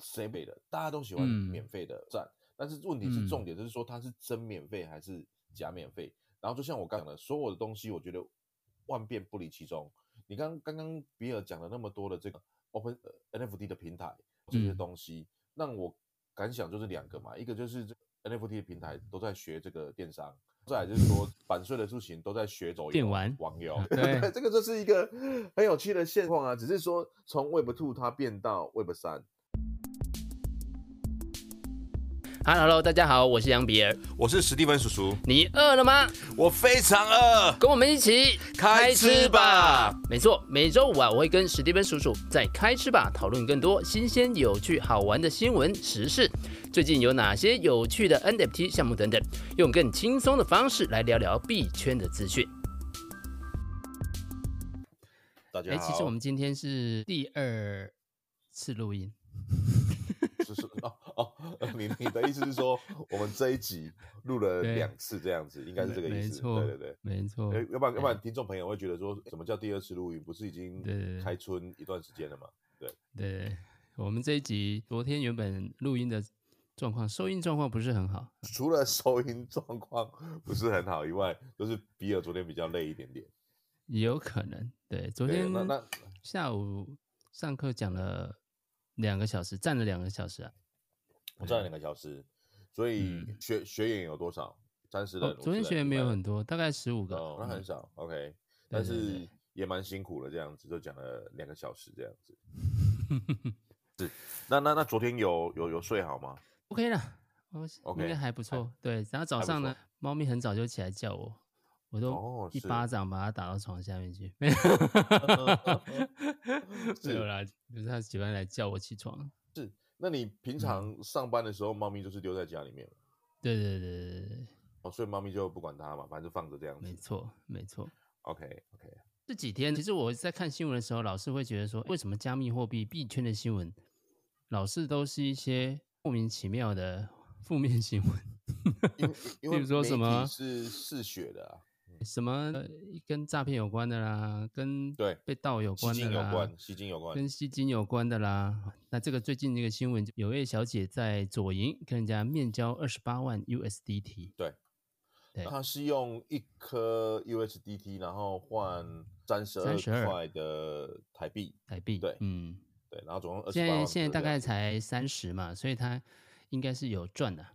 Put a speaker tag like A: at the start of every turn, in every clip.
A: 谁给的？大家都喜欢免费的站，嗯、但是问题是重点就是说它是真免费还是假免费？嗯、然后就像我刚讲的，所有的东西，我觉得万变不离其宗。你刚刚刚比尔讲了那么多的这个 Open NFT 的平台这些东西，让、嗯、我感想就是两个嘛，一个就是这 NFT 的平台都在学这个电商。再来就是说，版税的事情都在学走电玩网游，对，这个就是一个很有趣的现况啊。只是说，从 Web Two 它变到 Web 三。
B: Hello，大家好，我是杨比尔，
A: 我是史蒂芬叔叔。
B: 你饿了吗？
A: 我非常饿，
B: 跟我们一起
A: 开吃吧。
B: 没错，每周五啊，我会跟史蒂芬叔叔在开吃吧讨论更多新鲜、有趣、好玩的新闻时事。最近有哪些有趣的 NFT 项目等等，用更轻松的方式来聊聊币圈的资讯。
A: 大家好，
B: 其实我们今天是第二次录音。
A: 你你的意思是说，我们这一集录了两次这样子，应该是这个意思。
B: 没错，
A: 对对对，
B: 没错。
A: 要不然要不然，听众朋友会觉得说，什么叫第二次录音？不是已经开春一段时间了吗？对
B: 对，我们这一集昨天原本录音的。状况收音状况不是很好，
A: 除了收音状况不是很好以外，就是比尔昨天比较累一点点，也
B: 有可能。对，昨天那那下午上课讲了两个小时，站了两个小时啊，
A: 我站了两个小时，所以学、嗯、学员有多少？三十人、哦。
B: 昨天学员没有很多，大概十五个，
A: 哦，那很少。嗯、OK，但是也蛮辛苦的，这样子就讲了两个小时，这样子。是，那那那昨天有有有睡好吗
B: ？OK 了，我应该还不错。对，然后早上呢，猫咪很早就起来叫我，我都一巴掌把它打到床下面去。没有，没有啦，就是它喜欢来叫我起床。
A: 是，那你平常上班的时候，猫咪就是丢在家里面？
B: 对对对对对。
A: 哦，所以猫咪就不管它嘛，反正就放着这样子。
B: 没错，没错。
A: OK OK。
B: 这几天其实我在看新闻的时候，老是会觉得说，为什么加密货币币圈的新闻老是都是一些。莫名其妙的负面新闻，因为
A: 比如说什么是嗜血的啊，
B: 什么跟诈骗有关的啦，跟对被盗有关的啦，
A: 吸金有关，
B: 跟吸金有关的啦。那这个最近这个新闻，有位小姐在左营跟人家面交二十八万 USDT，
A: 对，对，她是用一颗 USDT，然后换三十二块的台币，
B: 台币，对，嗯。
A: 对，然后总共
B: 现在现在大概才三十嘛，所以她应该是有赚的，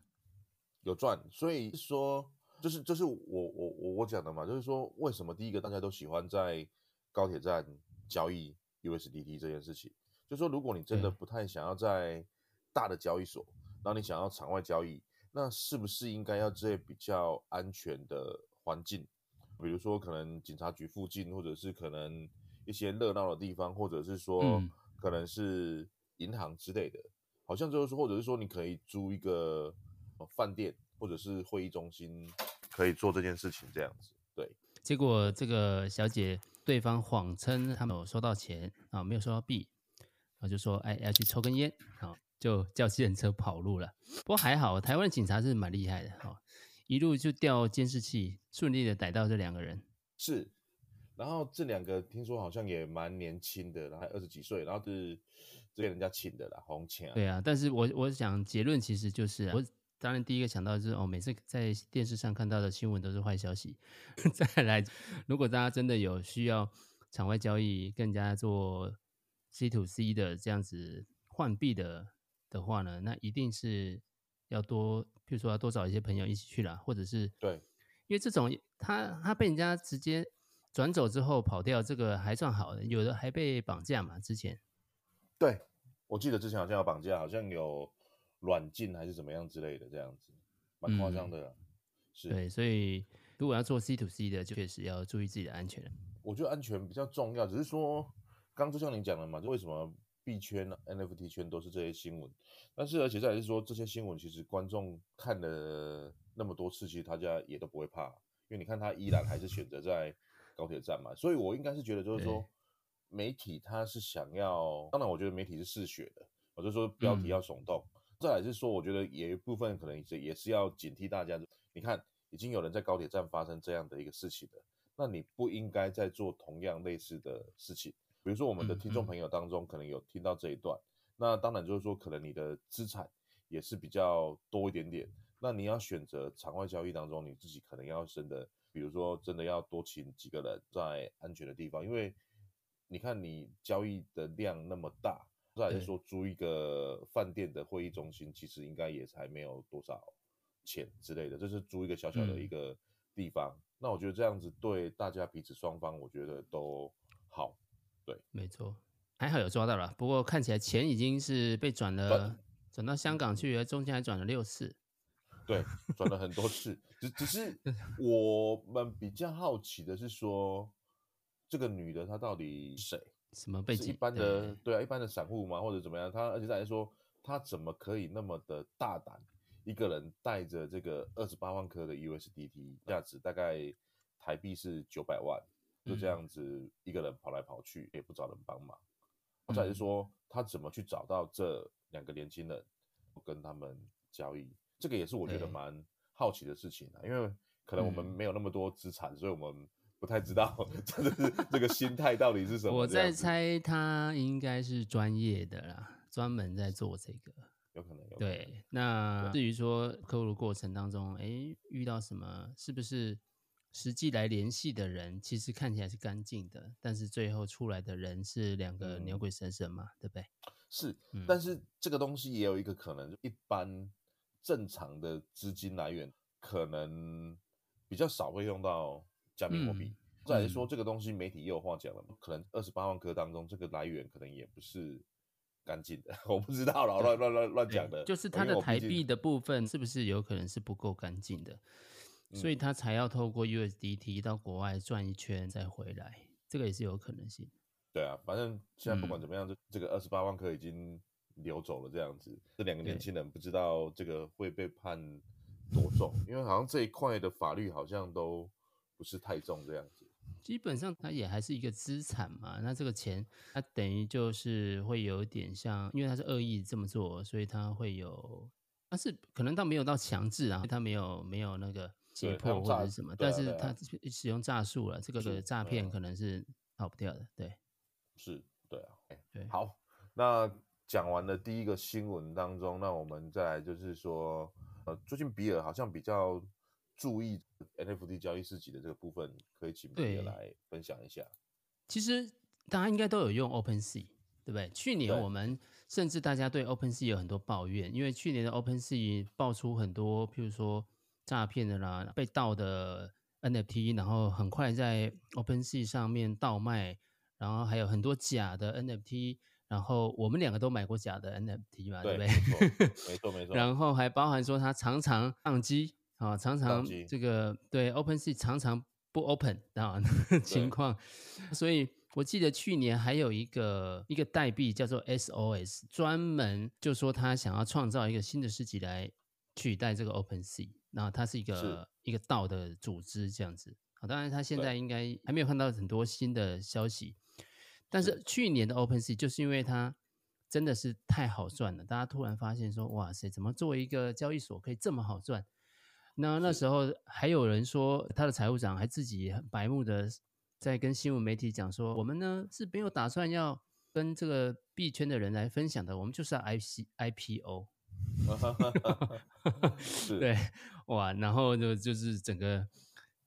A: 有赚。所以说，就是就是我我我我讲的嘛，就是说为什么第一个大家都喜欢在高铁站交易 USDT 这件事情，就是说如果你真的不太想要在大的交易所，然后你想要场外交易，那是不是应该要这些比较安全的环境？比如说可能警察局附近，或者是可能一些热闹的地方，或者是说。嗯可能是银行之类的，好像就是说，或者是说，你可以租一个饭店或者是会议中心，可以做这件事情这样子。对，
B: 结果这个小姐对方谎称他们有收到钱啊，没有收到币，然后就说哎要去抽根烟，好就叫计程车跑路了。不过还好，台湾的警察是蛮厉害的哈，一路就调监视器，顺利的逮到这两个人。
A: 是。然后这两个听说好像也蛮年轻的，然后二十几岁，然后是这边人家请的啦，红钱。
B: 对啊，但是我我想结论其实就是，我当然第一个想到就是哦，每次在电视上看到的新闻都是坏消息。再来，如果大家真的有需要场外交易，更加做 C to C 的这样子换币的的话呢，那一定是要多，譬如说要多找一些朋友一起去啦，或者是
A: 对，
B: 因为这种他他被人家直接。转走之后跑掉，这个还算好的，有的还被绑架嘛？之前，
A: 对，我记得之前好像有绑架，好像有软禁还是怎么样之类的，这样子，蛮夸张的。
B: 嗯、是，对，所以如果要做 C to C 的，就确实要注意自己的安全。
A: 我觉得安全比较重要，只是说，刚刚就像您讲的嘛，就为什么币圈、NFT 圈都是这些新闻，但是而且再来是说，这些新闻其实观众看了那么多次，其实大家也都不会怕，因为你看他依然还是选择在。高铁站嘛，所以我应该是觉得，就是说，媒体他是想要，当然我觉得媒体是嗜血的，我就说标题要耸动。嗯、再来是说，我觉得有一部分可能也也是要警惕大家。你看，已经有人在高铁站发生这样的一个事情了，那你不应该再做同样类似的事情。比如说，我们的听众朋友当中可能有听到这一段，那当然就是说，可能你的资产也是比较多一点点。那你要选择场外交易当中，你自己可能要真的，比如说真的要多请几个人在安全的地方，因为你看你交易的量那么大，再来是说租一个饭店的会议中心，其实应该也才没有多少钱之类的，就是租一个小小的一个地方。嗯、那我觉得这样子对大家彼此双方，我觉得都好。对，
B: 没错，还好有抓到了。不过看起来钱已经是被转了，转到香港去，中间还转了六次。
A: 对，转了很多次，只只是 我们比较好奇的是说，这个女的她到底谁？
B: 什么背景？
A: 一般的对，对啊，一般的散户嘛？或者怎么样？他而且再来说，他怎么可以那么的大胆，一个人带着这个二十八万颗的 USDT，价值大概台币是九百万，就这样子一个人跑来跑去，也不找人帮忙。再来是说，他怎么去找到这两个年轻人，跟他们交易？这个也是我觉得蛮好奇的事情啊，因为可能我们没有那么多资产，嗯、所以我们不太知道 真的是这个心态到底是什么。
B: 我在猜他应该是专业的啦，专门在做这个，
A: 有可能有可能。
B: 对，那至于说客户的过程当中，哎，遇到什么，是不是实际来联系的人，其实看起来是干净的，但是最后出来的人是两个牛鬼蛇神嘛，嗯、对不对？
A: 是，嗯、但是这个东西也有一个可能，一般。正常的资金来源可能比较少会用到加密货币。嗯、再来说这个东西，媒体也有话讲了，可能二十八万颗当中，这个来源可能也不是干净的，我不知道了，乱乱乱乱讲的。
B: 就是它的台币的部分是不是有可能是不够干净的，嗯、所以它才要透过 USDT 到国外转一圈再回来，这个也是有可能性。
A: 对啊，反正现在不管怎么样，这、嗯、这个二十八万颗已经。流走了这样子，这两个年轻人不知道这个会被判多重，因为好像这一块的法律好像都不是太重这样子。
B: 基本上它也还是一个资产嘛，那这个钱它等于就是会有点像，因为它是恶意这么做，所以它会有，但是可能倒没有到强制啊，它没有没有那个胁迫或者是什么，但是它使用诈术了，这个的诈骗可能是逃不掉的，对，
A: 是，对啊，
B: 对，
A: 好，那。讲完了第一个新闻当中，那我们再来就是说，呃，最近比尔好像比较注意 NFT 交易市集的这个部分，可以请比尔来分享一下。
B: 其实大家应该都有用 OpenSea，对不对？去年我们甚至大家对 OpenSea 有很多抱怨，因为去年的 OpenSea 爆出很多，譬如说诈骗的啦、被盗的 NFT，然后很快在 OpenSea 上面倒卖，然后还有很多假的 NFT。然后我们两个都买过假的 NFT 嘛，对，对不对？
A: 没错，没错。
B: 然后还包含说它常常宕机啊，常常这个对 OpenSea 常常不 open 啊 情况。所以我记得去年还有一个一个代币叫做 SOS，专门就说他想要创造一个新的市集来取代这个 OpenSea，然后它是一个是一个道的组织这样子。好，当然他现在应该还没有看到很多新的消息。但是去年的 OpenSea 就是因为它真的是太好赚了，大家突然发现说，哇塞，怎么作为一个交易所可以这么好赚？那那时候还有人说，他的财务长还自己很白目的在跟新闻媒体讲说，我们呢是没有打算要跟这个币圈的人来分享的，我们就是要 IC IPO。是对，哇，然后就就是整个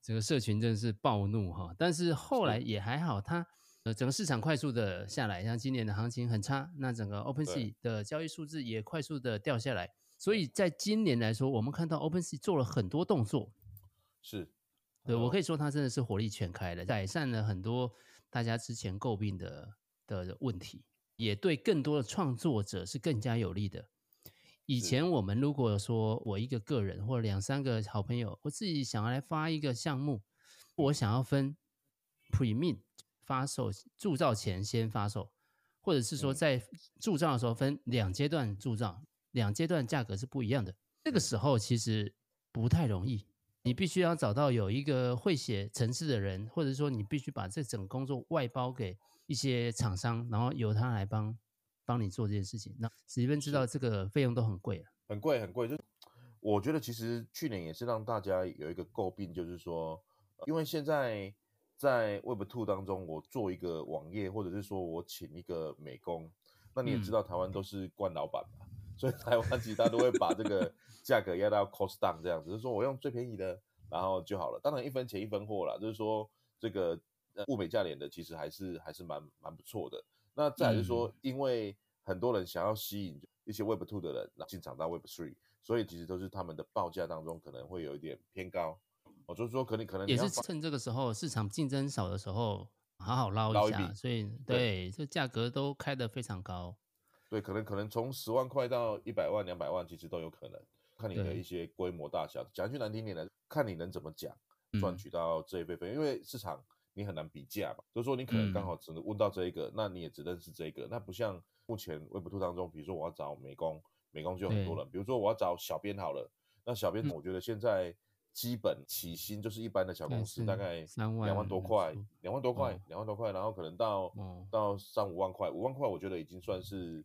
B: 整个社群真的是暴怒哈，但是后来也还好，他。呃，整个市场快速的下来，像今年的行情很差，那整个 OpenSea 的交易数字也快速的掉下来。所以在今年来说，我们看到 OpenSea 做了很多动作，
A: 是，
B: 对，我可以说它真的是火力全开了，改善了很多大家之前诟病的的问题，也对更多的创作者是更加有利的。以前我们如果说我一个个人或者两三个好朋友，我自己想要来发一个项目，我想要分 Premium。发售铸造前先发售，或者是说在铸造的时候分两阶段铸造，两阶段价格是不一样的。这个时候其实不太容易，你必须要找到有一个会写程式的人，或者说你必须把这整个工作外包给一些厂商，然后由他来帮帮你做这件事情。那史蒂芬知道这个费用都很贵啊，
A: 很贵很贵。就我觉得其实去年也是让大家有一个诟病，就是说，因为现在。在 Web Two 当中，我做一个网页，或者是说我请一个美工，那你也知道台湾都是惯老板嘛，嗯、所以台湾其实他都会把这个价格压到 cost down 这样子，就是说我用最便宜的，然后就好了。当然一分钱一分货啦，就是说这个物美价廉的其实还是还是蛮蛮不错的。那再来就是说，因为很多人想要吸引一些 Web Two 的人进场到 Web Three，所以其实都是他们的报价当中可能会有一点偏高。我就是说，可能可能
B: 也是趁这个时候市场竞争少的时候，好好捞一下。一所以对，对这价格都开得非常高。
A: 对，可能可能从十万块到一百万、两百万，其实都有可能，看你的一些规模大小。讲句难听点的，看你能怎么讲赚取到这一部分，嗯、因为市场你很难比价嘛。就是说，你可能刚好只能问到这一个，嗯、那你也只认识这一个。那不像目前 Web2 当中，比如说我要找美工，美工就有很多人。比如说我要找小编好了，那小编我觉得现在。嗯基本起薪就是一般的小公司，大概两万多块，两万多块，两万多块，然后可能到到三五万块，五万块我觉得已经算是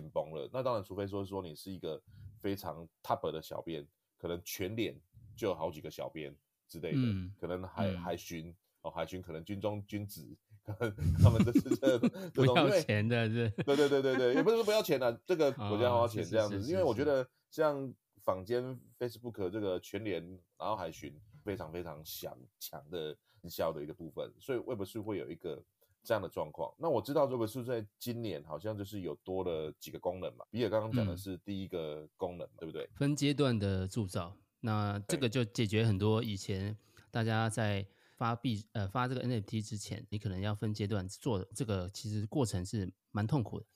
A: 紧绷了。那当然，除非说说你是一个非常 top 的小编，可能全脸就有好几个小编之类的，可能海海巡哦，海巡可能军中军职，可能他们这是这
B: 不要钱的，是，
A: 对对对对对，也不是说不要钱的，这个国家花钱这样子，因为我觉得像。坊间 Facebook 这个全联，然后海巡非常非常强强的营销的一个部分，所以 Web 是会有一个这样的状况。那我知道 Web3 在今年好像就是有多了几个功能嘛。比尔刚刚讲的是第一个功能，嗯、对不对？
B: 分阶段的铸造，那这个就解决很多以前大家在发币呃发这个 NFT 之前，你可能要分阶段做这个，其实过程是蛮痛苦的。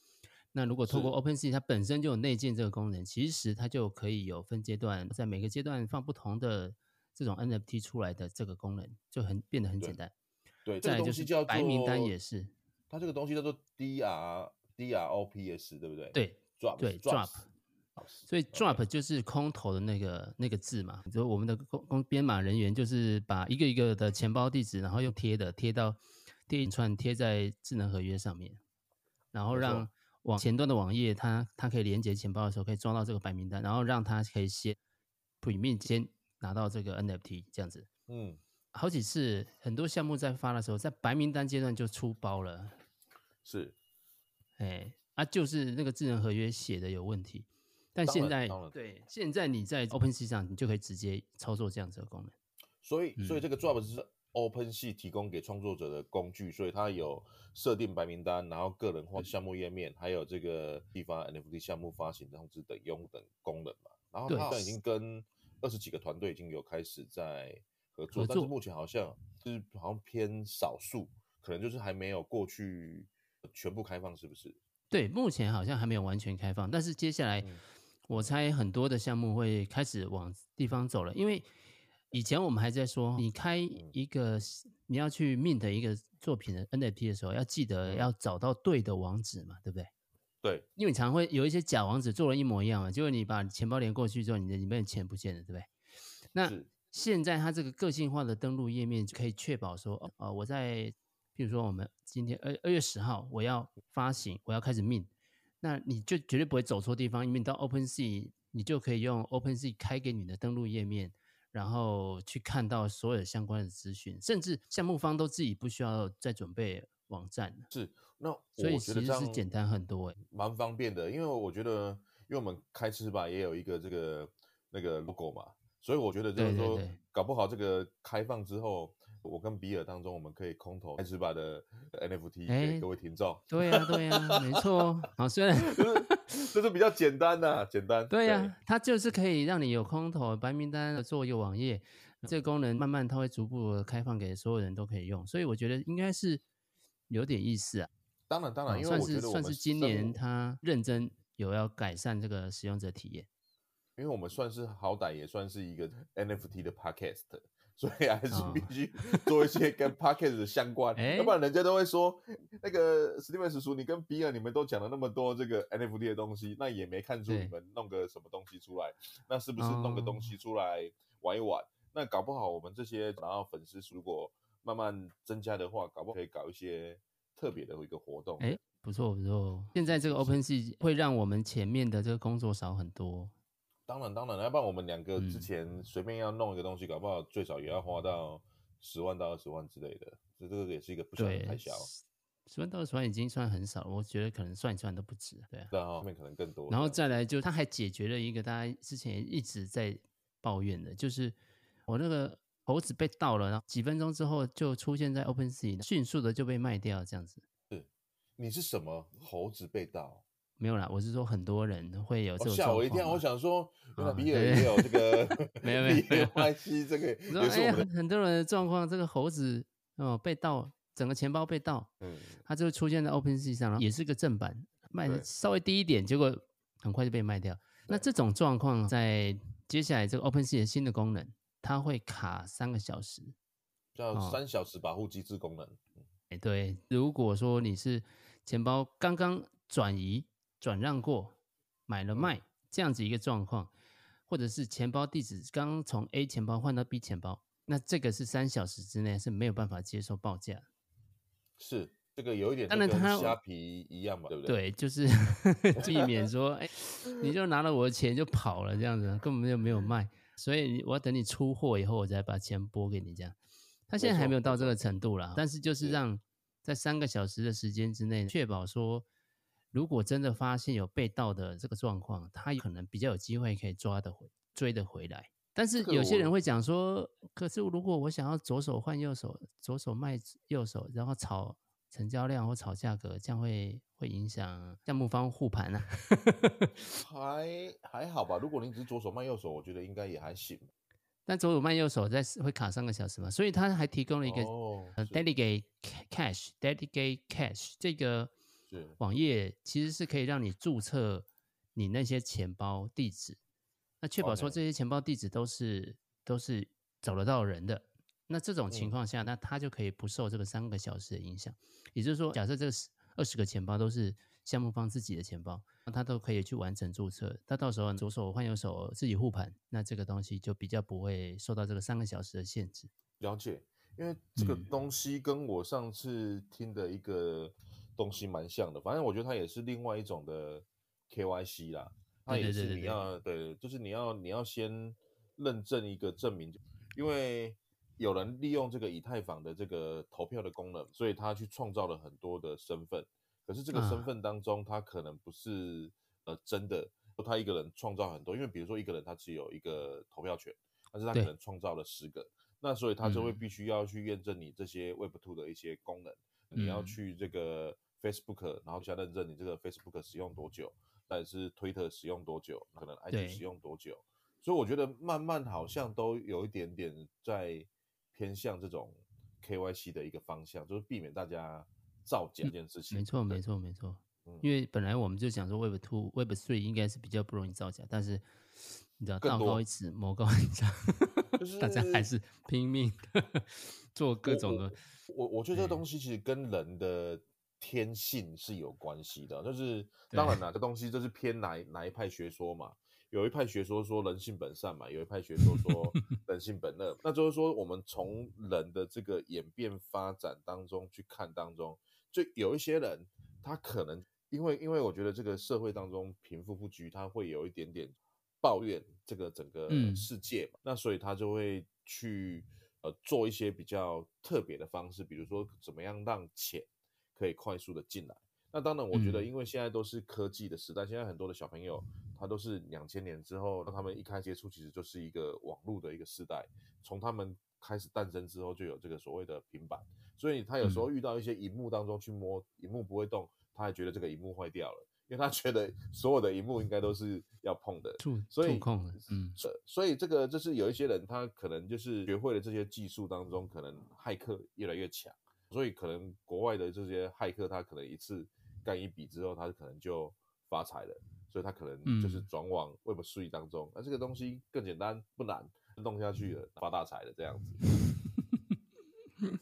B: 那如果透过 OpenSea，它本身就有内建这个功能，其实它就可以有分阶段，在每个阶段放不同的这种 NFT 出来的这个功能，就很变得很简单。
A: 对，
B: 再来就是白名单也是，
A: 它这个东西叫做 DR DROPS，对不对？
B: 对，Drop 对 Drop，所以 Drop 就是空投的那个那个字嘛，就我们的工工编码人员就是把一个一个的钱包地址，然后用贴的贴到电影串贴在智能合约上面，然后让。网前端的网页，它它可以连接钱包的时候，可以装到这个白名单，然后让它可以先 pre-mint 先拿到这个 NFT 这样子。嗯，好几次很多项目在发的时候，在白名单阶段就出包了。
A: 是，
B: 哎，啊，就是那个智能合约写的有问题。但现在对，现在你在 OpenSea 上，你就可以直接操作这样子的功能。
A: 所以，所以这个 Drop 是。OpenSea 提供给创作者的工具，所以它有设定白名单，然后个人化项目页面，还有这个地方 NFT 项目发行通知等用等功能嘛。然后它好像已经跟二十几个团队已经有开始在合作，合作但是目前好像就是好像偏少数，可能就是还没有过去全部开放，是不是？
B: 对，目前好像还没有完全开放，但是接下来我猜很多的项目会开始往地方走了，因为。以前我们还在说，你开一个你要去 mint 一个作品的 NFT 的时候，要记得要找到对的网址嘛，对不对？
A: 对，
B: 因为你常会有一些假网址做了一模一样嘛，结果你把钱包连过去之后，你的里面的钱不见了，对不对？那现在它这个个性化的登录页面就可以确保说，哦，呃，我在，比如说我们今天二二月十号我要发行，我要开始 mint，那你就绝对不会走错地方，因为你到 OpenSea，你就可以用 OpenSea 开给你的登录页面。然后去看到所有的相关的资讯，甚至项目方都自己不需要再准备网站。
A: 是，那
B: 所以其实是简单很多，
A: 蛮方便的。因为我觉得，因为我们开吃吧也有一个这个那个 logo 嘛，所以我觉得就是说，对对对，搞不好这个开放之后。我跟比尔当中，我们可以空投开始把的 NFT 给各位听众。
B: 对呀，对呀，没错。好，虽然
A: 就是就是比较简单呐，简单。
B: 对呀，它就是可以让你有空投白名单做一个网页，这个功能慢慢它会逐步开放给所有人都可以用，所以我觉得应该是有点意思啊。
A: 当然，当然，因为
B: 算是算是今年他认真有要改善这个使用者体验，
A: 因为我们算是好歹也算是一个 NFT 的 Podcast。所以还是必须做一些跟 Podcast 相关，哦、要不然人家都会说那个 Steven 叔叔，你跟比尔你们都讲了那么多这个 NFT 的东西，那也没看出你们弄个什么东西出来，那是不是弄个东西出来玩一玩？哦、那搞不好我们这些然后粉丝如果慢慢增加的话，搞不好可以搞一些特别的一个活动。
B: 哎，不错不错，现在这个 OpenSea 会让我们前面的这个工作少很多。
A: 当然，当然，要不然我们两个之前随便要弄一个东西，嗯、搞不好最少也要花到十万到二十万之类的，所以这个也是一个不小的开销。
B: 十万到二十万已经算很少了，我觉得可能算一算都不止，对啊。
A: 对啊，后面可能更多。
B: 然后再来就，他还解决了一个大家之前一直在抱怨的，就是我那个猴子被盗了，然后几分钟之后就出现在 OpenSea，迅速的就被卖掉，这样子。
A: 是，你是什么猴子被盗？
B: 没有啦，我是说很多人会有这种。
A: 吓我一跳，我想说，原来比尔也有这个，没有 没有没有关系，这个也是我们
B: 很多人的状况。这个猴子哦被盗，整个钱包被盗，嗯，它就出现在 OpenSea 上，也是个正版，卖的稍微低一点，结果很快就被卖掉。那这种状况在接下来这个 OpenSea 的新的功能，它会卡三个小时，
A: 叫三小时保护机制功能。
B: 哎，对，如果说你是钱包刚刚转移。转让过，买了卖这样子一个状况，或者是钱包地址刚从 A 钱包换到 B 钱包，那这个是三小时之内是没有办法接受报价。
A: 是这个有一点，当然它虾皮一样嘛，对不对？
B: 对，就是 避免说，哎，你就拿了我的钱就跑了这样子，根本就没有卖，所以我要等你出货以后，我再把钱拨给你这样。他现在还没有到这个程度啦，但是就是让在三个小时的时间之内，确保说。如果真的发现有被盗的这个状况，他可能比较有机会可以抓得回、追得回来。但是有些人会讲说，可是如果我想要左手换右手，左手卖右手，然后炒成交量或炒价格，这样会会影响项目方护盘啊？
A: 还还好吧。如果你只是左手卖右手，我觉得应该也还行。
B: 但左手卖右手在会卡三个小时嘛？所以他还提供了一个、oh, 呃、Delegate Cash，Delegate Cash 这个。网页其实是可以让你注册你那些钱包地址，那确保说这些钱包地址都是.都是找得到人的。那这种情况下，嗯、那他就可以不受这个三个小时的影响。也就是说，假设这二十个钱包都是项目方自己的钱包，那他都可以去完成注册。他到时候左手换右手自己护盘，那这个东西就比较不会受到这个三个小时的限制。
A: 了解，因为这个东西跟我上次听的一个。东西蛮像的，反正我觉得它也是另外一种的 KYC 啦。它也是你要对，就是你要你要先认证一个证明，因为有人利用这个以太坊的这个投票的功能，所以他去创造了很多的身份。可是这个身份当中，他可能不是呃真的，他一个人创造很多，因为比如说一个人他只有一个投票权，但是他可能创造了十个，那所以他就会必须要去验证你这些 Web Two 的一些功能，嗯、你要去这个。Facebook，然后加认证你这个 Facebook 使用多久，或者是 Twitter 使用多久，可能 IG 使用多久，所以我觉得慢慢好像都有一点点在偏向这种 KYC 的一个方向，就是避免大家造假这件事情。
B: 没错，没错，没错。因为本来我们就想说 Web Two、Web Three 应该是比较不容易造假，但是你知道道高一尺，魔高一丈，就是、大家还是拼命的 做各种的。
A: 我我，我觉得这个东西其实跟人的。天性是有关系的，就是当然哪个东西就是偏哪哪一派学说嘛，有一派学说说人性本善嘛，有一派学说说 人性本恶，那就是说我们从人的这个演变发展当中去看当中，就有一些人他可能因为因为我觉得这个社会当中贫富不均，他会有一点点抱怨这个整个世界嘛，嗯、那所以他就会去呃做一些比较特别的方式，比如说怎么样让钱。可以快速的进来。那当然，我觉得因为现在都是科技的时代，嗯、现在很多的小朋友他都是两千年之后，让他们一开始接触，其实就是一个网络的一个时代。从他们开始诞生之后，就有这个所谓的平板，所以他有时候遇到一些荧幕当中去摸，荧幕不会动，他还觉得这个荧幕坏掉了，因为他觉得所有的荧幕应该都是要碰的，所以控的，嗯，所以这个就是有一些人他可能就是学会了这些技术当中，可能骇客越来越强。所以可能国外的这些骇客，他可能一次干一笔之后，他可能就发财了。所以他可能就是转往 Web3 当中，那、嗯、这个东西更简单不难，弄下去了发大财了这样子。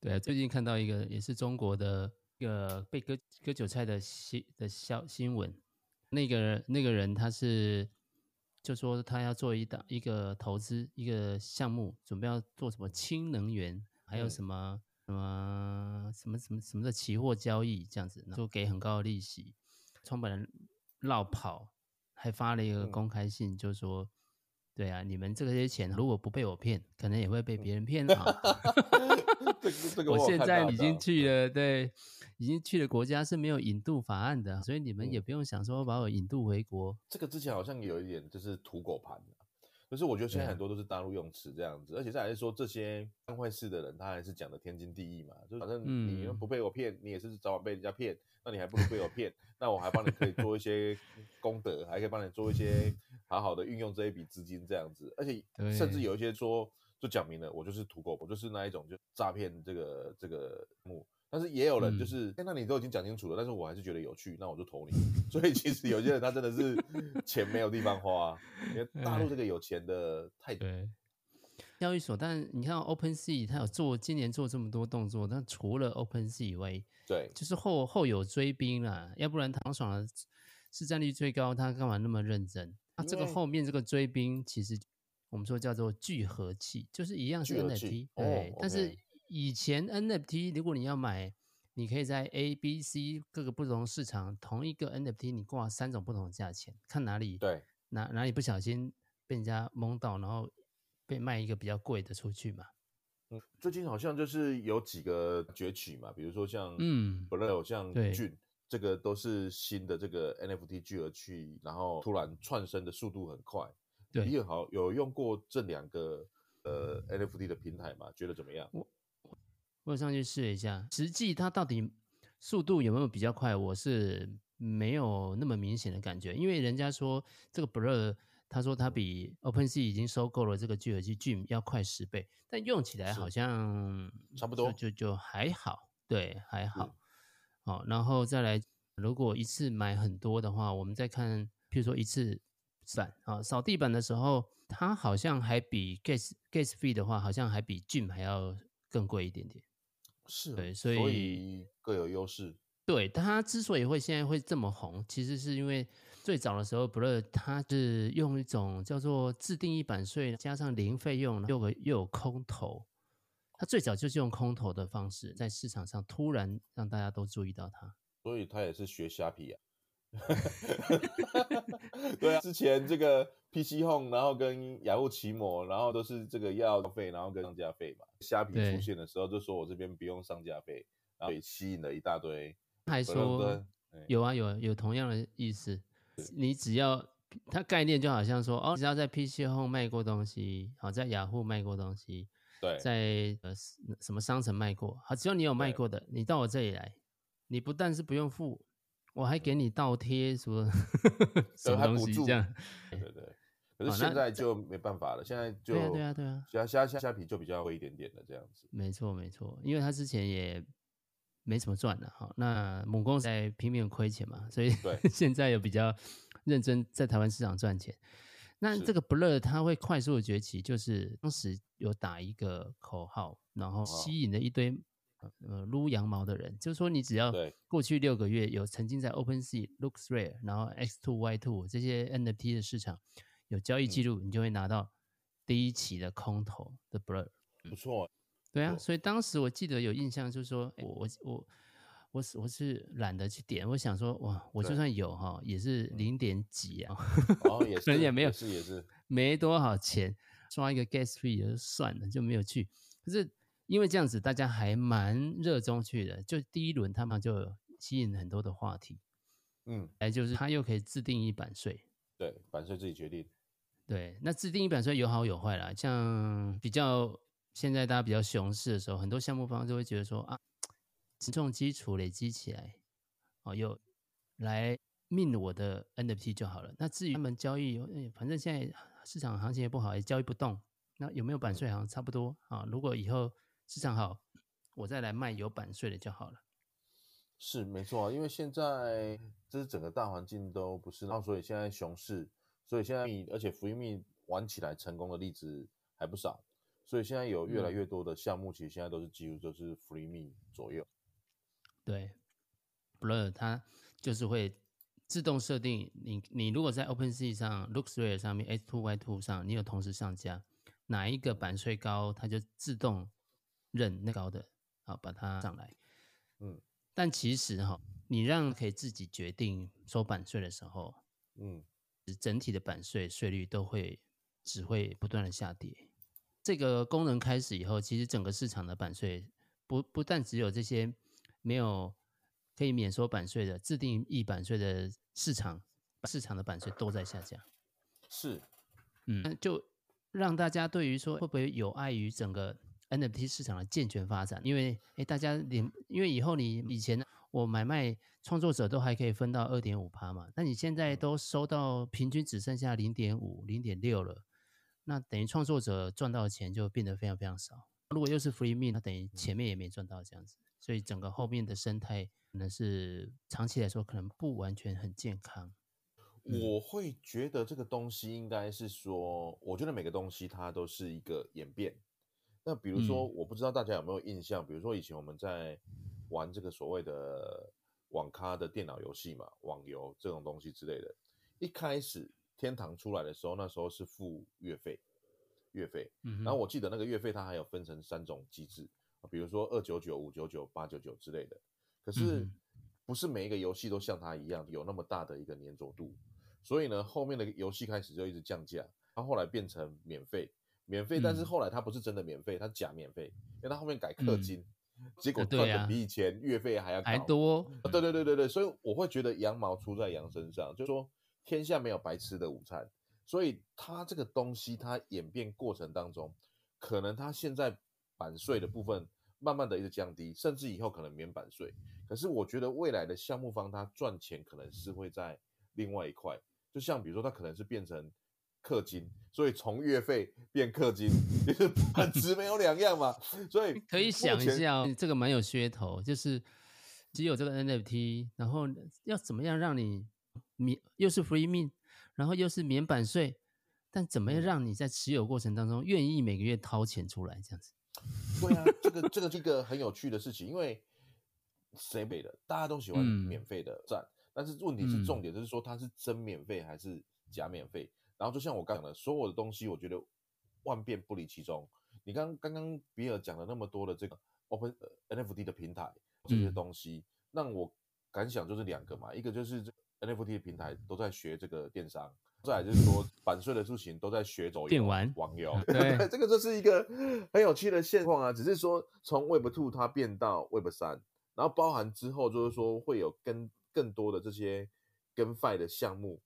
B: 对啊，最近看到一个也是中国的一个被割割韭菜的新的消新闻，那个那个人他是就说他要做一档一个投资一个项目，准备要做什么氢能源，还有什么。什么什么什么什么的期货交易这样子，就给很高的利息，创办人绕跑，还发了一个公开信，就说，对啊，你们这些钱如果不被我骗，可能也会被别人骗。啊。
A: 这个这个我，
B: 现在已经去了，对，已经去了国家是没有引渡法案的，所以你们也不用想说把我引渡回国。
A: 嗯、这个之前好像有一点就是土狗盘的，可是我觉得现在很多都是大陆用词这样子，而且再来说这些干坏事的人，他还是讲的天经地义嘛，就反正你不被我骗，你也是早晚被人家骗，那你还不如被我骗，那我还帮你可以做一些功德，还可以帮你做一些好好的运用这一笔资金这样子，而且甚至有一些说。就讲明了，我就是土狗，我就是那一种就诈骗这个这个目，但是也有人就是，哎、嗯，那你都已经讲清楚了，但是我还是觉得有趣，那我就投你。所以其实有些人他真的是 钱没有地方花，因为大陆这个有钱的太多。
B: 对，交易所，但你看 OpenSea，他有做今年做这么多动作，但除了 OpenSea 以外，
A: 对，
B: 就是后后有追兵啦，要不然唐爽的市占率最高，他干嘛那么认真？那这个后面这个追兵其实。我们说叫做聚合器，就是一样是 NFT，对。但是以前 NFT 如果你要买，你可以在 A、B、C 各个不同市场同一个 NFT 你挂三种不同的价钱，看哪里
A: 对
B: 哪哪里不小心被人家蒙到，然后被卖一个比较贵的出去嘛。
A: 嗯，最近好像就是有几个崛起嘛，比如说像嗯 Blur 像俊，这个都是新的这个 NFT 聚合器，然后突然窜升的速度很快。对，你也好有用过这两个呃 NFT 的平台吗？觉得怎么样？
B: 我我上去试了一下，实际它到底速度有没有比较快？我是没有那么明显的感觉，因为人家说这个 Blur，他说它比 OpenSea 已经收购了这个聚合器 Gem 要快十倍，但用起来好像
A: 差不多，就
B: 就还好，对，还好。好，然后再来，如果一次买很多的话，我们再看，譬如说一次。板啊，扫地板的时候，它好像还比 gas gas fee 的话，好像还比 Gem 还要更贵一点点。
A: 是，
B: 对，所以，
A: 所以各有优势。
B: 对，他之所以会现在会这么红，其实是因为最早的时候，Blur 它是用一种叫做自定义版税加上零费用，又有又有空投，他最早就是用空投的方式在市场上突然让大家都注意到他。
A: 所以他也是学虾皮啊。对啊，之前这个 PC Home，然后跟雅虎奇摩，然后都是这个要费，然后跟上架费嘛。虾皮出现的时候，就说我这边不用上架费，然后也吸引了一大堆。
B: 还说有啊有啊有同样的意思，你只要它概念就好像说哦，只要在 PC Home 卖过东西，好在雅虎卖过东西，
A: 对，
B: 在呃什么商城卖过，好只要你有卖过的，你到我这里来，你不但是不用付。我还给你倒贴什么 什么东西这样？
A: 对对对，可是现在就没办法了，现在就
B: 对啊对啊，
A: 虾虾虾虾皮就比较贵一点点的这样子。
B: 没错没错，因为他之前也没什么赚的哈，那母公司在拼命亏钱嘛，所以 现在有比较认真在台湾市场赚钱。那这个 Blur 它会快速的崛起，就是当时有打一个口号，然后吸引了一堆。呃，撸羊毛的人，就是说，你只要过去六个月有曾经在 OpenSea、LooksRare，然后 X Two、Y Two 这些 NFT 的市场有交易记录，嗯，你就会拿到第一期的空投的 Blur。
A: 不错，
B: 对啊，所以当时我记得有印象，就是说我我我我是我是懒得去点，我想说哇，我就算有哈，也是零点几啊，
A: 哦，也是
B: 也没有，
A: 也是也是。
B: 没多少钱，刷一个 Gas Fee 也就算了，就没有去，可是。因为这样子，大家还蛮热衷去的。就第一轮，他们就吸引很多的话题。嗯，哎，就是他又可以自定义版税。
A: 对，版税自己决定。
B: 对，那自定义版税有好有坏啦。像比较现在大家比较熊市的时候，很多项目方就会觉得说啊，这种基础累积起来，哦，又来 mint 我的 NFT 就好了。那至于他们交易，哎，反正现在市场行情也不好，也交易不动。那有没有版税好像差不多啊。如果以后市场好，我再来卖有版税的就好了。
A: 是没错啊，因为现在这是整个大环境都不是，然后所以现在熊市，所以现在而且 Free Me 玩起来成功的例子还不少，所以现在有越来越多的项目，其实现在都是几乎都是 Free Me 左右。
B: 对，Blur 它就是会自动设定你，你如果在 OpenSea 上、LooksRare 上面、X2Y2 上，你有同时上架哪一个版税高，它就自动。认那高的，好把它上来，嗯，但其实哈，你让可以自己决定收版税的时候，嗯，整体的版税税率都会只会不断的下跌，这个功能开始以后，其实整个市场的版税不不但只有这些没有可以免收版税的自定义版税的市场，市场的版税都在下降。
A: 是，
B: 嗯，就让大家对于说会不会有碍于整个 NFT 市场的健全发展？因为诶，大家连因为以后你以前我买卖创作者都还可以分到二点五趴嘛，那你现在都收到平均只剩下零点五、零点六了。那等于创作者赚到的钱就变得非常非常少。如果又是 free mint，那等于前面也没赚到这样子，所以整个后面的生态可能是长期来说可能不完全很健康。
A: 我会觉得这个东西应该是说，我觉得每个东西它都是一个演变。那比如说，我不知道大家有没有印象，比如说以前我们在玩这个所谓的网咖的电脑游戏嘛，网游这种东西之类的，一开始。天堂出来的时候，那时候是付月费，月费。嗯然后我记得那个月费它还有分成三种机制，比如说二九九、五九九、八九九之类的。可是不是每一个游戏都像它一样有那么大的一个粘着度，所以呢，后面的游戏开始就一直降价，它后来变成免费，免费。但是后来它不是真的免费，它是假免费，因为它后面改氪金，结果赚的比以前月费还要高
B: 还多。
A: 对对对对对，所以我会觉得羊毛出在羊身上，就是说。天下没有白吃的午餐，所以它这个东西它演变过程当中，可能它现在版税的部分慢慢的一直降低，甚至以后可能免版税。可是我觉得未来的项目方他赚钱可能是会在另外一块，就像比如说他可能是变成氪金，所以从月费变氪金，就是本 质没有两样嘛。所以
B: 可以想一下，这个蛮有噱头，就是只有这个 NFT，然后要怎么样让你。免又是 free mint，然后又是免版税，但怎么样让你在持有过程当中愿意每个月掏钱出来这样子？
A: 对啊，这个这个是一个很有趣的事情，因为谁给的？大家都喜欢免费的赞，嗯、但是问题是重点就是说它是真免费还是假免费？嗯、然后就像我刚讲的，所有的东西我觉得万变不离其宗。你刚刚刚比尔讲了那么多的这个 Open NFT 的平台这些东西，让、嗯、我感想就是两个嘛，一个就是这。NFT 的平台都在学这个电商，再来就是说 版税的事情都在学走电玩网游，对，这个就是一个很有趣的现况啊。只是说从 Web Two 它变到 Web 三，然后包含之后就是说会有更更多的这些 GameFi 的项目，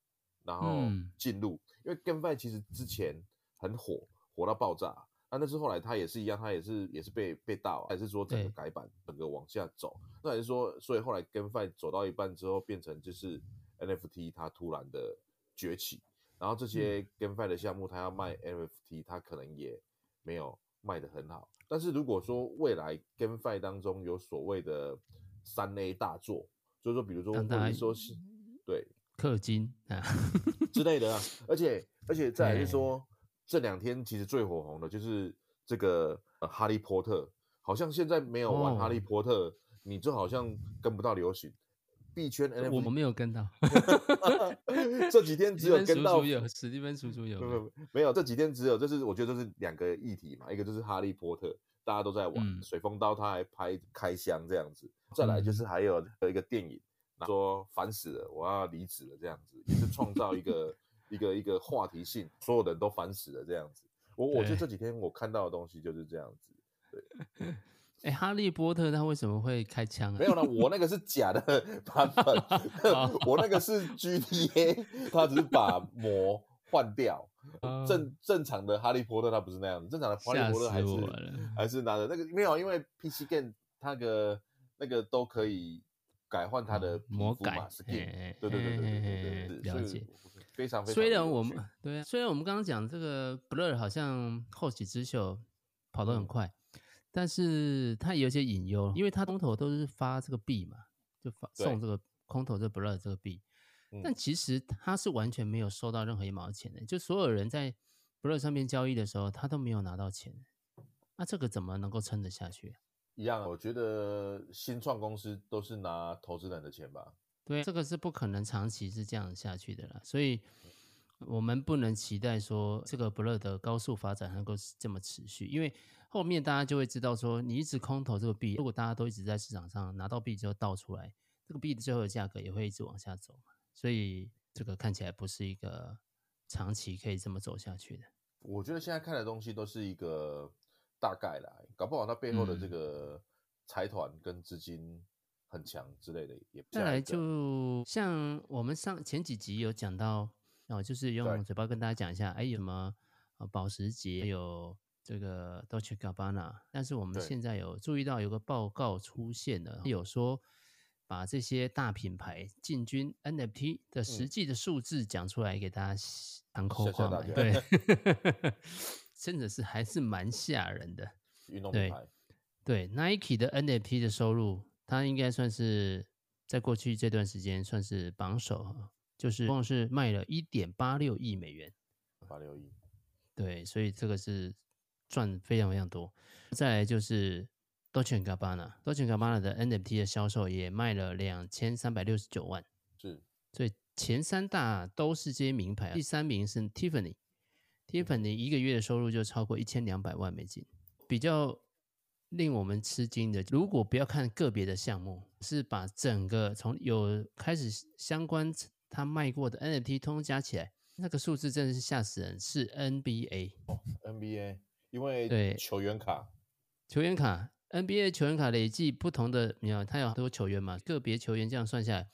A: 然后进入，因为 GameFi 其实之前很火，火到爆炸。啊、但是后来它也是一样，它也是也是被被盗，还是说整个改版，整个往下走？那还是说，所以后来 GameFi 走到一半之后，变成就是 NFT 它突然的崛起，然后这些 GameFi 的项目它要卖 NFT，它可能也没有卖得很好。但是如果说未来 GameFi 当中有所谓的三 A 大作，就是说比如说或者说是对
B: 氪金啊。
A: 之类的啊，而且而且再来就是说。这两天其实最火红的就是这个呃《哈利波特》，好像现在没有玩《哈利波特》哦，你就好像跟不到流行。币圈 NFT
B: 我们没有跟到，
A: 这几天只有 跟到
B: 有史蒂芬叔叔有，
A: 有，没有这几天只有，这是我觉得这是两个议题嘛，一个就是《哈利波特》，大家都在玩，嗯、水风刀他还拍开箱这样子，再来就是还有一个电影，嗯、说烦死了，我要离职了这样子，也是创造一个。一个一个话题性，所有人都烦死了这样子。我我觉得这几天我看到的东西就是这样子。对，
B: 哎、欸，哈利波特他为什么会开枪啊？
A: 没有呢，我那个是假的 版本，我那个是 GTA，他只是把膜换掉。正正常的哈利波特他不是那样子，正常的哈利波特还是还是拿着那个没有，因为 PC game 它的那个都可以改换它的
B: 魔改
A: 嘛，skin。对对对对对对对，
B: 了解。
A: 非常非常。
B: 虽然我们对啊，虽然我们刚刚讲这个 Blur 好像后起之秀跑得很快，嗯、但是它也有些隐忧，因为它空投都是发这个币嘛，就发送这个空投这 Blur 这个币，对但其实它是完全没有收到任何一毛钱的，嗯、就所有人在 Blur 上面交易的时候，他都没有拿到钱，那这个怎么能够撑得下去？
A: 一样，我觉得新创公司都是拿投资人的钱吧。
B: 对，这个是不可能长期是这样下去的啦，所以我们不能期待说这个 Blur 的高速发展能够这么持续，因为后面大家就会知道说，你一直空投这个币，如果大家都一直在市场上拿到币之后倒出来，这个币的最后的价格也会一直往下走，所以这个看起来不是一个长期可以这么走下去的。
A: 我觉得现在看的东西都是一个大概啦，搞不好他背后的这个财团跟资金很强之类的也。
B: 再来就像我们上前几集有讲到哦，就是用嘴巴跟大家讲一下，哎，有什么保时捷有这个 Dolce Gabbana，但是我们现在有注意到有个报告出现了，有说。把这些大品牌进军 NFT 的实际的数字讲出来给大家当抠话嘛？对，真的是还是蛮吓人的。
A: 运动品牌
B: 对，对 Nike 的 NFT 的收入，它应该算是在过去这段时间算是榜首，就是一共是卖了一点八六亿美元。
A: 八六亿，
B: 对，所以这个是赚非常非常多。再来就是。Dolce & Gabbana，Dolce & Gabbana 的 NFT 的销售也卖了两千三百六十九万，
A: 是，
B: 所以前三大都是这些名牌，第三名是 Tiffany，Tiffany 一个月的收入就超过一千两百万美金。比较令我们吃惊的，如果不要看个别的项目，是把整个从有开始相关他卖过的 NFT 通通加起来，那个数字真的是吓死人，是 NBA
A: 哦，NBA，因为对球员卡，
B: 球员卡。NBA 球员卡累计不同的，你看他有很多球员嘛，个别球员这样算下来，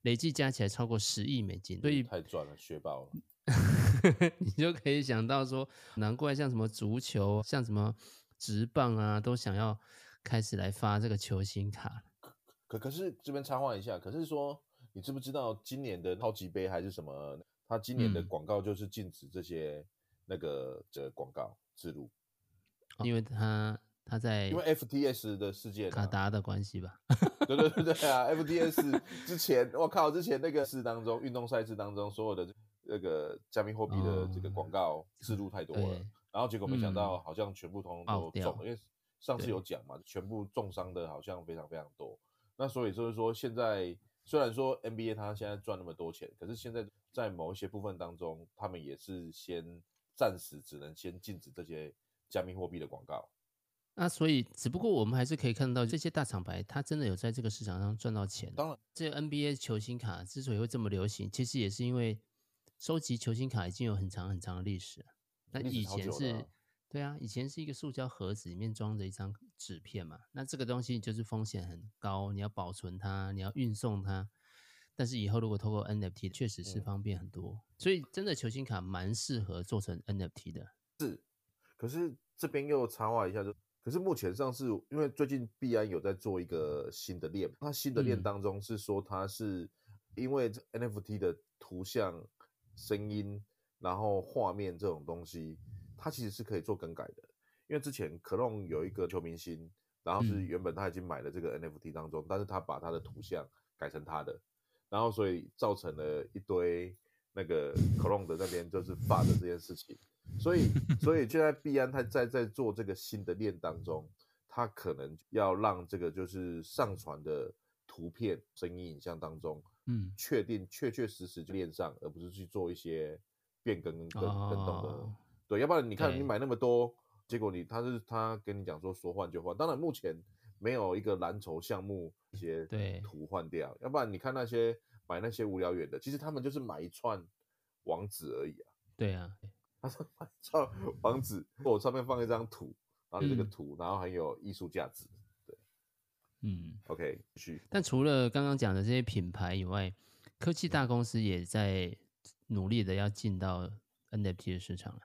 B: 累计加起来超过十亿美金，所以
A: 太赚了，学爆了。
B: 你就可以想到说，难怪像什么足球、像什么直棒啊，都想要开始来发这个球星卡。
A: 可可是这边插话一下，可是说你知不知道今年的超级杯还是什么？他今年的广告就是禁止这些那个这广告植入，
B: 因为他。他在
A: 因为 FTS 的事件，
B: 卡达的关系吧？
A: 对对对对啊！FTS 之前，我靠，之前那个事当中，运动赛事当中，所有的那个加密货币的这个广告植入太多了，然后结果没想到好像全部通通都中了，因为上次有讲嘛，全部重伤的好像非常非常多。那所以就是说，现在虽然说 NBA 它现在赚那么多钱，可是现在在某一些部分当中，他们也是先暂时只能先禁止这些加密货币的广告。
B: 那所以，只不过我们还是可以看到这些大厂牌，它真的有在这个市场上赚到钱。
A: 当然，
B: 这个 NBA 球星卡之所以会这么流行，其实也是因为收集球星卡已经有很长很长的历史。那以前是，对啊，以前是一个塑胶盒子里面装着一张纸片嘛。那这个东西就是风险很高，你要保存它，你要运送它。但是以后如果透过 NFT，确实是方便很多。所以真的球星卡蛮适合做成 NFT 的。
A: 是，可是这边又插话一下就。可是目前上是因为最近币安有在做一个新的链，它新的链当中是说它是因为 NFT 的图像、声音，然后画面这种东西，它其实是可以做更改的。因为之前 Clone 有一个球明星，然后是原本他已经买了这个 NFT 当中，但是他把他的图像改成他的，然后所以造成了一堆那个 Clone 的那边就是发的这件事情。所以，所以现在币安他在在做这个新的链当中，他可能要让这个就是上传的图片、声音、影像当中，嗯，确定确确实实就练上，而不是去做一些变更跟更更动的。哦、对，要不然你看你买那么多，结果你他是他跟你讲说说换就换，当然目前没有一个蓝筹项目一些图换掉，要不然你看那些买那些无聊远的，其实他们就是买一串网址而已啊。
B: 对啊。
A: 他说：“买一串网址，我上面放一张图，然后这个图，嗯、然后很有艺术价值。对，嗯，OK，继续。
B: 但除了刚刚讲的这些品牌以外，科技大公司也在努力的要进到 NFT 的市场了。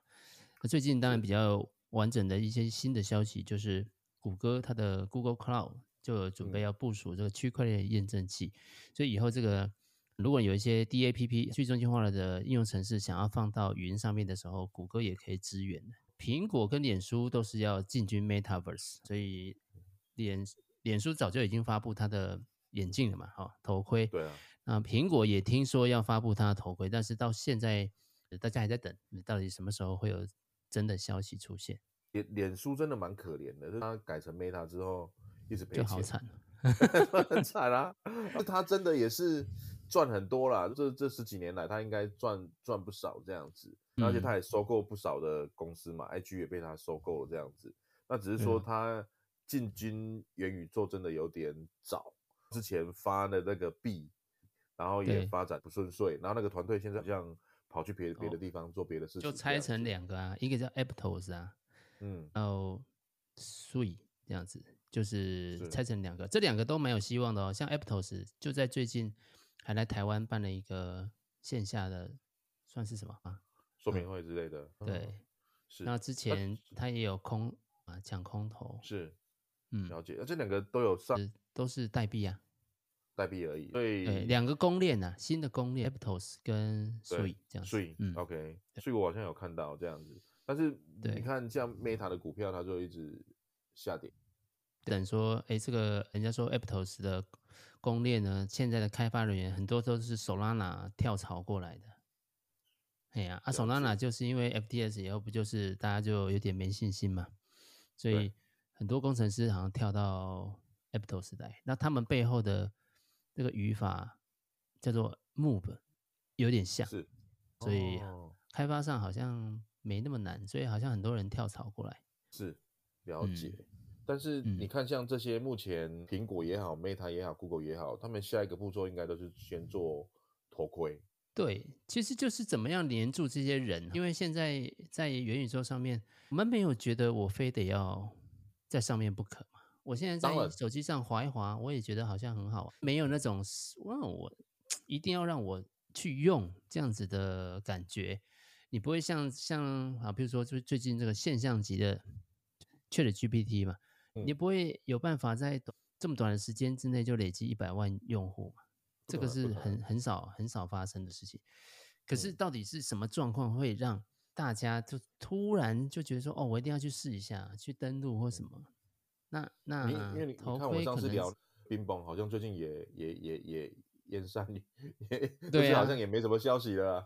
B: 那最近当然比较完整的一些新的消息，就是谷歌它的 Google Cloud 就有准备要部署这个区块链验证器，所以以后这个。”如果有一些 DAPP 去中心化了的应用程式想要放到云上面的时候，谷歌也可以支援的。苹果跟脸书都是要进军 Metaverse，所以脸脸书早就已经发布它的眼镜了嘛，哈，头盔。
A: 对啊。
B: 那苹果也听说要发布它的头盔，但是到现在大家还在等，到底什么时候会有真的消息出现？
A: 脸脸书真的蛮可怜的，就它改成 Meta 之后一直赔钱，
B: 就好惨，
A: 很 惨啊！它真的也是。赚很多啦，这这十几年来，他应该赚赚不少这样子，而且他也收购不少的公司嘛、嗯、，IG 也被他收购了这样子。那只是说他进军元宇宙真的有点早，之前发的那个币，然后也发展不顺遂，然后那个团队现在好像跑去别别的地方做别的事情，
B: 就拆成两个啊，一个叫 Aptos 啊，
A: 嗯，
B: 然后 Sui 这样子，就是拆成两个，这两个都蛮有希望的哦。像 Aptos 就在最近还来台湾办了一个线下的，算是什么啊？
A: 说明会之类的。
B: 嗯、对，是。那之前他也有空啊，抢空投。
A: 是，
B: 嗯，
A: 了解。那这两个都有上，
B: 都是代币啊。
A: 代币而已，对，
B: 两个公链呐，新的公链，Aptos 跟 Sui 这样子。
A: Sui，嗯，OK，Sui 我好像有看到这样子，但是你看像 Meta 的股票，它就一直下跌。
B: 等说，哎，这个人家说 Aptos 的公链呢，现在的开发人员很多都是 Solana 跳槽过来的。哎呀，啊，Solana 就是因为 FTS 以后不就是大家就有点没信心嘛，所以很多工程师好像跳到 Apto 时代，那他们背后的。这个语法叫做 Move，有点像，是，所以开发上好像没那么难，所以好像很多人跳槽过来。
A: 是，了解。嗯、但是你看，像这些目前苹果也好、嗯、Meta 也好、Google 也好，他们下一个步骤应该都是先做头盔。
B: 对，其实就是怎么样黏住这些人，因为现在在元宇宙上面，我们没有觉得我非得要在上面不可。我现在在手机上划一划，我也觉得好像很好，没有那种让，我一定要让我去用这样子的感觉。你不会像像啊，比如说就最近这个现象级的 ChatGPT 嘛，你不会有办法在这么短的时间之内就累积一百万用户嘛？这个是很很少很少发生的事情。可是到底是什么状况会让大家就突然就觉得说，哦，我一定要去试一下，去登录或什么？那那你因为你你看我上次聊冰崩，好像最近也也也也也对啊，好像也没什么消息了。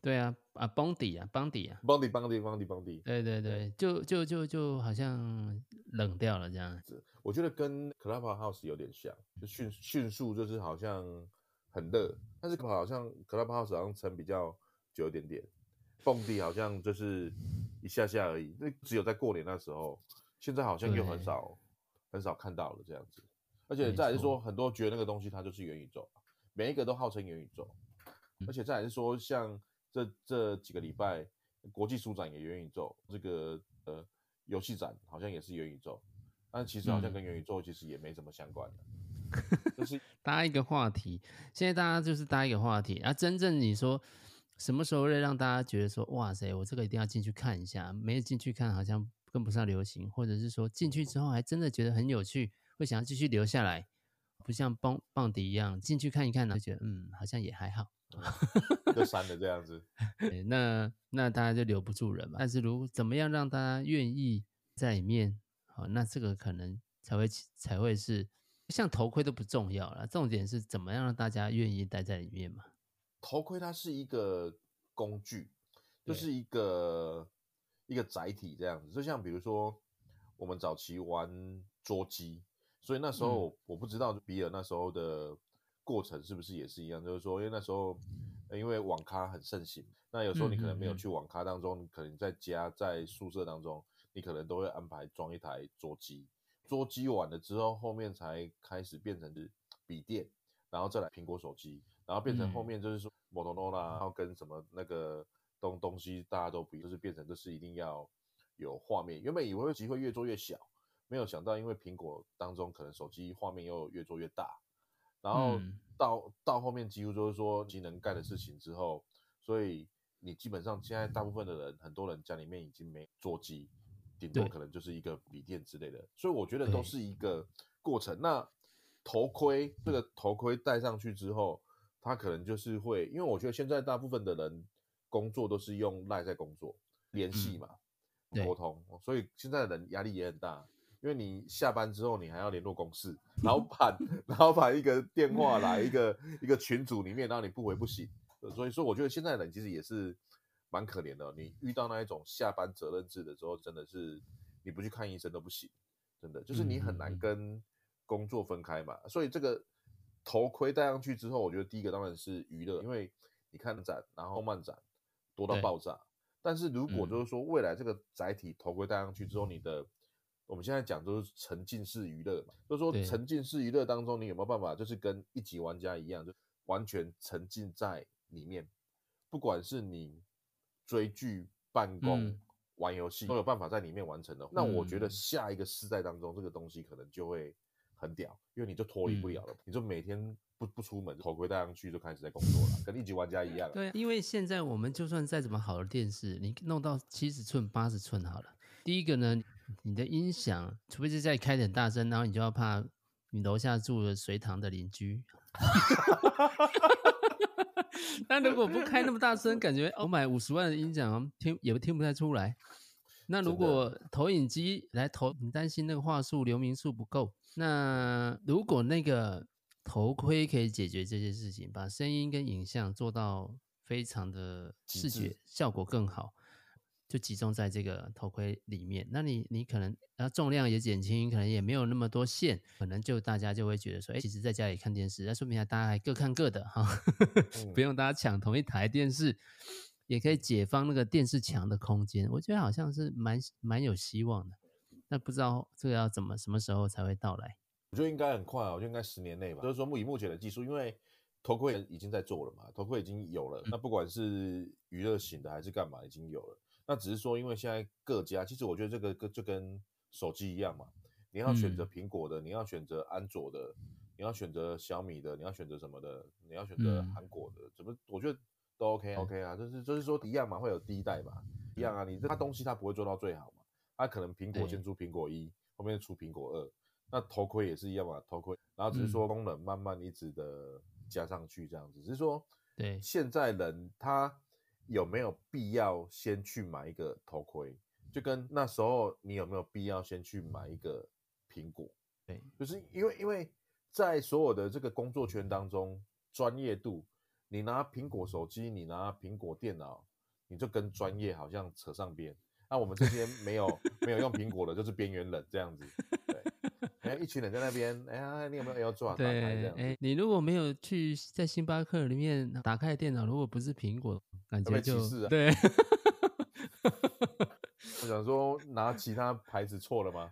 B: 对啊，啊邦迪啊邦迪啊
A: 邦迪，邦迪，邦迪，邦迪。
B: 对对对，就就就就好像冷掉了这样子。
A: 我觉得跟 Clubhouse 有点像，就迅迅速就是好像很热，但是好像 Clubhouse 好像撑比较久一点点，崩底好像就是一下下而已。那只有在过年那时候，现在好像又很少。很少看到了这样子，而且再来是说，很多觉得那个东西它就是元宇宙，每一个都号称元宇宙，而且再来是说，像这这几个礼拜国际书展也元宇宙，这个呃游戏展好像也是元宇宙，但其实好像跟元宇宙其实也没什么相关的，就是
B: 搭一个话题。现在大家就是搭一个话题，啊，真正你说什么时候会让大家觉得说，哇塞，我这个一定要进去看一下，没有进去看好像。跟不上流行，或者是说进去之后还真的觉得很有趣，会想要继续留下来，不像蹦蹦迪一样进去看一看呢，就觉得嗯好像也还好，
A: 就删了这样子。
B: 那那大家就留不住人嘛。但是如果怎么样让大家愿意在里面，好，那这个可能才会才会是像头盔都不重要了，重点是怎么样让大家愿意待在里面嘛。
A: 头盔它是一个工具，就是一个。一个载体这样子，就像比如说我们早期玩桌机，所以那时候我不知道比尔那时候的过程是不是也是一样，就是说因为那时候因为网咖很盛行，那有时候你可能没有去网咖当中，你可能在家在宿舍当中，你可能都会安排装一台桌机，桌机完了之后，后面才开始变成是笔电，然后再来苹果手机，然后变成后面就是说摩托罗拉，然后跟什么那个。东东西大家都比，就是变成就是一定要有画面。原本以为机会越做越小，没有想到因为苹果当中可能手机画面又越做越大，然后到、嗯、到后面几乎就是说机能盖的事情之后，所以你基本上现在大部分的人，很多人家里面已经没座机，顶多可能就是一个笔电之类的。所以我觉得都是一个过程。那头盔这个头盔戴上去之后，它可能就是会，因为我觉得现在大部分的人。工作都是用赖在工作联系嘛，沟、嗯、通，所以现在的人压力也很大，因为你下班之后你还要联络公司老板，老板一个电话来一个一个群组里面，然后你不回不行，所以说我觉得现在的人其实也是蛮可怜的。你遇到那一种下班责任制的时候，真的是你不去看医生都不行，真的就是你很难跟工作分开嘛。所以这个头盔戴上去之后，我觉得第一个当然是娱乐，因为你看展，然后漫展。多到爆炸，但是如果就是说未来这个载体头盔戴上去之后，你的、嗯、我们现在讲都是沉浸式娱乐嘛，就是说沉浸式娱乐当中，你有没有办法就是跟一级玩家一样，就完全沉浸在里面，不管是你追剧、办公、
B: 嗯、
A: 玩游戏，都有办法在里面完成的。那我觉得下一个世代当中，这个东西可能就会很屌，因为你就脱离不了了，嗯、你就每天不不出门，头盔戴上去就开始在工作了，跟一级玩家一样。
B: 对，因为现在我们就算再怎么好的电视，你弄到七十寸、八十寸好了，第一个呢，你的音响，除非是在开得很大声，然后你就要怕你楼下住的随堂的邻居。那如果不开那么大声，感觉我买五十万的音响听也听不太出来。那如果投影机来投，你担心那个画素、流明数不够。那如果那个头盔可以解决这些事情，把声音跟影像做到非常的视觉效果更好。就集中在这个头盔里面，那你你可能然后重量也减轻，可能也没有那么多线，可能就大家就会觉得说，哎，其实在家里看电视，那说明大家还各看各的哈，嗯、不用大家抢同一台电视，也可以解放那个电视墙的空间。我觉得好像是蛮蛮有希望的，那不知道这个要怎么什么时候才会到来？
A: 我觉得应该很快啊，我觉得应该十年内吧。就是说，以目前的技术，因为头盔已经在做了嘛，头盔已经有了，那不管是娱乐型的还是干嘛，已经有了。那只是说，因为现在各家，其实我觉得这个跟就跟手机一样嘛，你要选择苹果的，嗯、你要选择安卓的，你要选择小米的，你要选择什么的，你要选择韩国的，怎么、嗯、我觉得都 OK OK 啊，就是就是说一样嘛，会有第一代嘛，一样啊，你这它东西它不会做到最好嘛，它可能苹果先出苹果一，欸、后面出苹果二，那头盔也是一样嘛，头盔，然后只是说功能慢慢一直的加上去这样子，只是说对现在人他。有没有必要先去买一个头盔？就跟那时候你有没有必要先去买一个苹果？对，就是因为因为在所有的这个工作圈当中，专业度，你拿苹果手机，你拿苹果电脑，你就跟专业好像扯上边。那我们这些没有没有用苹果的，就是边缘人这样子。对，然后，一群人在那边，哎呀，你有没有要做？对，
B: 哎，你如果没有去在星巴克里面打开电脑，如果不是苹果，感觉就
A: 啊、
B: 对。
A: 我想说，拿其他牌子错了吗？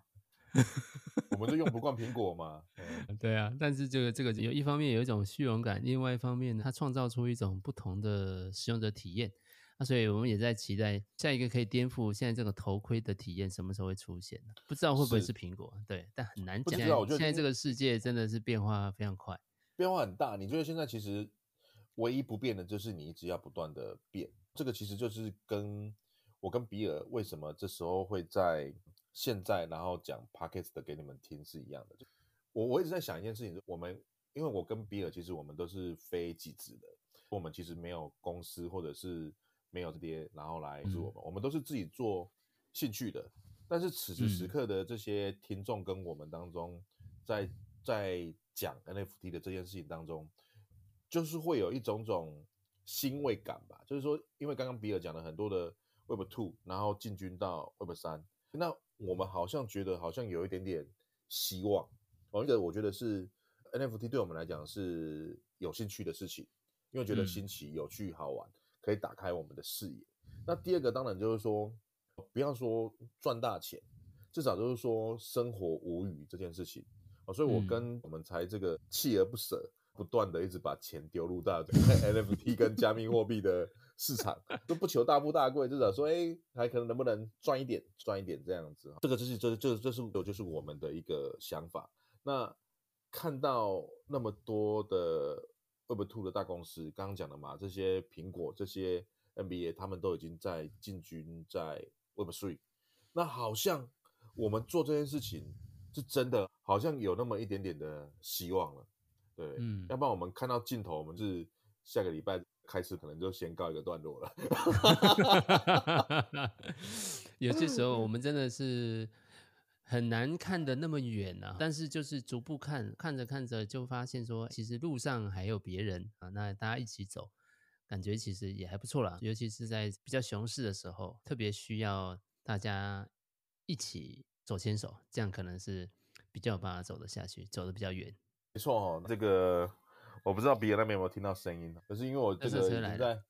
A: 我们就用不惯苹果嘛。
B: 对啊，但是这个这个有一方面有一种虚荣感，另外一方面，它创造出一种不同的使用者体验。那所以我们也在期待下一个可以颠覆现在这个头盔的体验什么时候会出现呢？不知道会不会是苹果？对，但很难讲。现在，现在这个世界真的是变化非常快，
A: 变化很大。你觉得现在其实唯一不变的就是你一直要不断的变。这个其实就是跟我跟比尔为什么这时候会在现在然后讲 Podcast 的给你们听是一样的。我我一直在想一件事情，我们因为我跟比尔其实我们都是非技职的，我们其实没有公司或者是。没有这些，然后来做我们，嗯、我们都是自己做兴趣的。但是此时此刻的这些听众跟我们当中，在在讲 NFT 的这件事情当中，就是会有一种种欣慰感吧。就是说，因为刚刚比尔讲了很多的 Web Two，然后进军到 Web 三，那我们好像觉得好像有一点点希望。哦，一个我觉得是 NFT 对我们来讲是有兴趣的事情，因为觉得新奇、有趣、好玩。可以打开我们的视野。那第二个当然就是说，不要说赚大钱，至少就是说生活无虞这件事情。哦，所以我跟我们才这个锲而不舍，不断的一直把钱丢入到这个 NFT 跟加密货币的市场，都不求大富大贵，至少说，哎，还可能能不能赚一点，赚一点这样子。这个就是这这这是有就是我们的一个想法。那看到那么多的。Web Two 的大公司刚刚讲的嘛，这些苹果、这些 NBA，他们都已经在进军在 Web Three。那好像我们做这件事情是真的，好像有那么一点点的希望了。对，嗯，要不然我们看到尽头，我们是下个礼拜开始，可能就先告一个段落了。
B: 有些时候，我们真的是。很难看得那么远啊，但是就是逐步看，看着看着就发现说，其实路上还有别人啊，那大家一起走，感觉其实也还不错啦。尤其是在比较熊市的时候，特别需要大家一起手牵手，这样可能是比较有办法走得下去，走得比较远。
A: 没错哦，这个我不知道别人那边有没有听到声音，可是因为我这个已经在。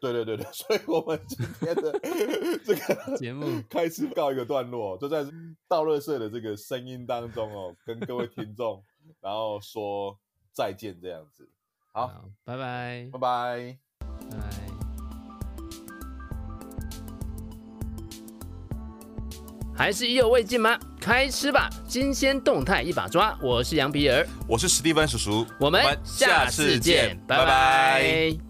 A: 对对对对，所以我们今天的 这个节目 开始告一个段落，就在倒乐社的这个声音当中哦，跟各位听众然后说再见这样子，好，
B: 拜拜，
A: 拜拜，
B: 拜。还是意犹未尽吗？开吃吧，新鲜动态一把抓！我是羊皮儿，
C: 我是史蒂芬叔叔，
B: 我们下次见，拜拜。